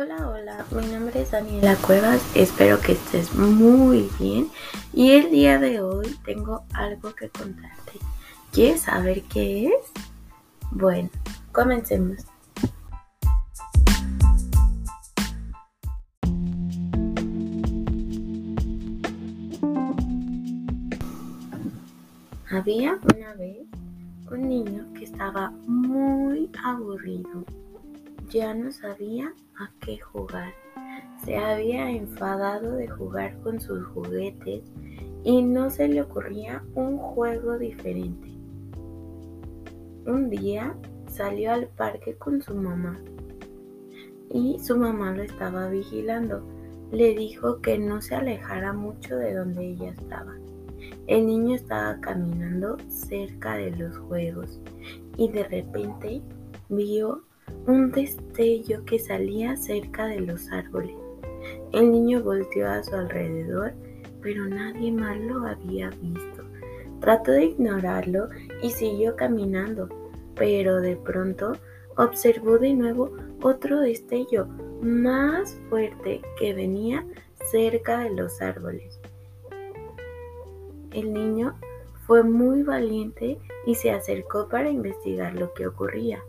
Hola, hola, mi nombre es Daniela Cuevas, espero que estés muy bien y el día de hoy tengo algo que contarte. ¿Quieres saber qué es? Bueno, comencemos. Había una vez un niño que estaba muy aburrido ya no sabía a qué jugar. Se había enfadado de jugar con sus juguetes y no se le ocurría un juego diferente. Un día salió al parque con su mamá y su mamá lo estaba vigilando. Le dijo que no se alejara mucho de donde ella estaba. El niño estaba caminando cerca de los juegos y de repente vio un destello que salía cerca de los árboles. El niño volteó a su alrededor, pero nadie más lo había visto. Trató de ignorarlo y siguió caminando, pero de pronto observó de nuevo otro destello más fuerte que venía cerca de los árboles. El niño fue muy valiente y se acercó para investigar lo que ocurría.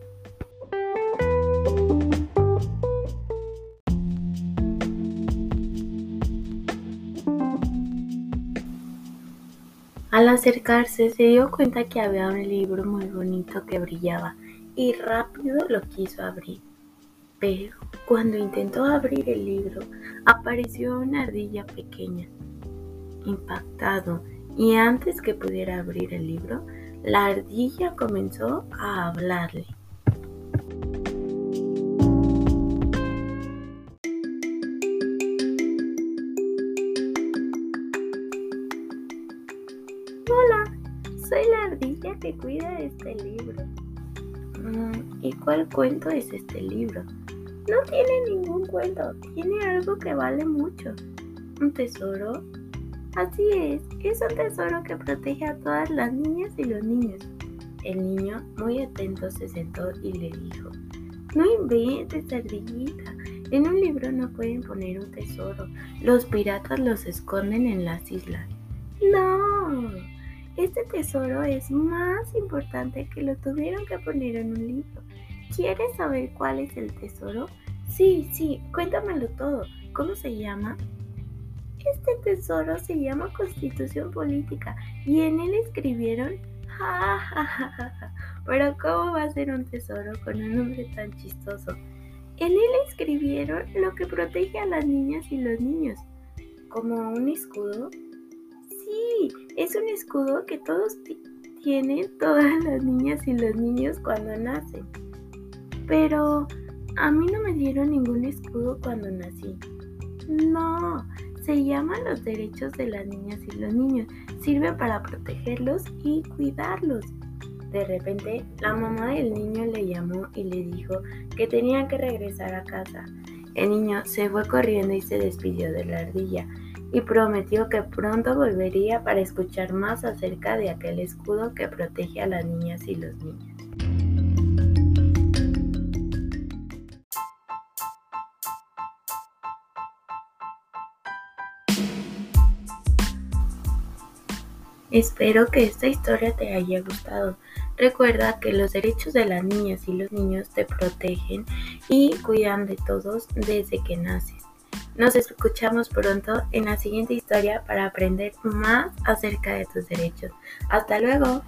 Al acercarse se dio cuenta que había un libro muy bonito que brillaba y rápido lo quiso abrir. Pero cuando intentó abrir el libro apareció una ardilla pequeña. Impactado y antes que pudiera abrir el libro, la ardilla comenzó a hablarle. Soy la ardilla que cuida este libro. Mm, ¿Y cuál cuento es este libro? No tiene ningún cuento, tiene algo que vale mucho. ¿Un tesoro? Así es, es un tesoro que protege a todas las niñas y los niños. El niño, muy atento, se sentó y le dijo, no inventes, ardillita. En un libro no pueden poner un tesoro. Los piratas los esconden en las islas. No, este tesoro es más importante que lo tuvieron que poner en un libro. ¿Quieres saber cuál es el tesoro? Sí, sí, cuéntamelo todo. ¿Cómo se llama? Este tesoro se llama Constitución Política y en él escribieron... Ja, ja, ja, ja, Pero ¿cómo va a ser un tesoro con un nombre tan chistoso? En él escribieron lo que protege a las niñas y los niños. ¿Como un escudo? Es un escudo que todos tienen, todas las niñas y los niños cuando nacen. Pero a mí no me dieron ningún escudo cuando nací. No, se llama los derechos de las niñas y los niños. Sirve para protegerlos y cuidarlos. De repente, la mamá del niño le llamó y le dijo que tenía que regresar a casa. El niño se fue corriendo y se despidió de la ardilla y prometió que pronto volvería para escuchar más acerca de aquel escudo que protege a las niñas y los niños. Espero que esta historia te haya gustado. Recuerda que los derechos de las niñas y los niños te protegen y cuidan de todos desde que naces. Nos escuchamos pronto en la siguiente historia para aprender más acerca de tus derechos. Hasta luego.